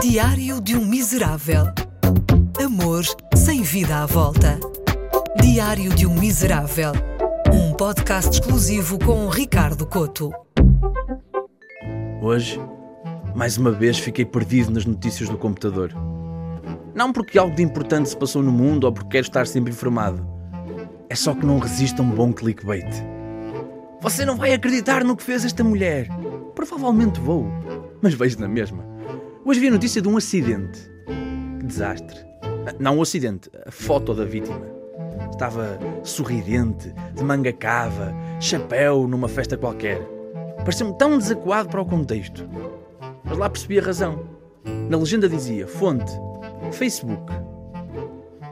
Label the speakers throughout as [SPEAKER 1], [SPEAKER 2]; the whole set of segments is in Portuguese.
[SPEAKER 1] Diário de um Miserável. Amor sem vida à volta. Diário de um Miserável. Um podcast exclusivo com Ricardo Coto.
[SPEAKER 2] Hoje, mais uma vez, fiquei perdido nas notícias do computador. Não porque algo de importante se passou no mundo ou porque quero estar sempre informado. É só que não resisto a um bom clickbait. Você não vai acreditar no que fez esta mulher. Provavelmente vou, mas vejo na mesma. Hoje vi a notícia de um acidente. Que desastre. Não um acidente, a foto da vítima. Estava sorridente, de manga cava, chapéu numa festa qualquer. Pareceu-me tão desacuado para o contexto. Mas lá percebi a razão. Na legenda dizia: fonte, Facebook.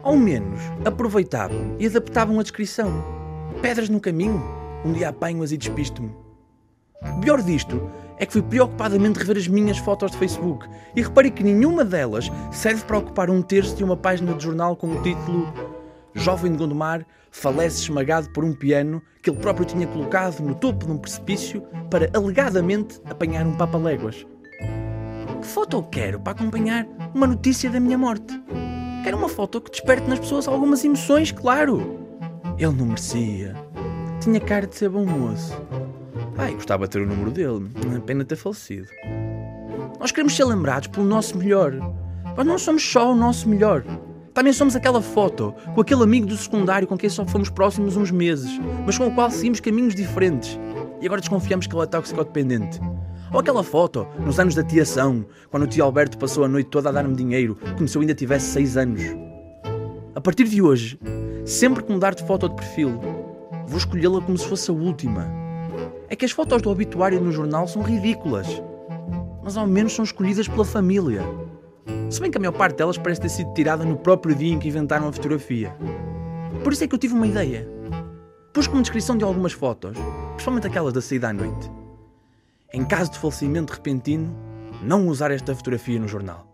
[SPEAKER 2] Ao menos aproveitavam e adaptavam a descrição. Pedras no caminho, um dia apanho-as e despisto-me. O pior disto é que fui preocupadamente rever as minhas fotos de Facebook e reparei que nenhuma delas serve para ocupar um terço de uma página de jornal com o título Jovem de Gondomar falece esmagado por um piano que ele próprio tinha colocado no topo de um precipício para alegadamente apanhar um papaléguas. Que foto eu quero para acompanhar uma notícia da minha morte? Quero uma foto que desperte nas pessoas algumas emoções, claro. Ele não merecia. Tinha cara de ser bom moço. Ai, gostava de ter o número dele. Pena ter falecido. Nós queremos ser lembrados pelo nosso melhor. Mas não somos só o nosso melhor. Também somos aquela foto com aquele amigo do secundário com quem só fomos próximos uns meses, mas com o qual seguimos caminhos diferentes. E agora desconfiamos que ele é toxicodependente. Ou aquela foto, nos anos da tiação, quando o tio Alberto passou a noite toda a dar-me dinheiro, como se eu ainda tivesse 6 anos. A partir de hoje, sempre que mudar de foto de perfil, vou escolhê-la como se fosse a última. É que as fotos do obituário no jornal são ridículas, mas ao menos são escolhidas pela família. Se bem que a maior parte delas parece ter sido tirada no próprio dia em que inventaram a fotografia. Por isso é que eu tive uma ideia. Pus como descrição de algumas fotos, principalmente aquelas da saída à noite. Em caso de falecimento repentino, não usar esta fotografia no jornal.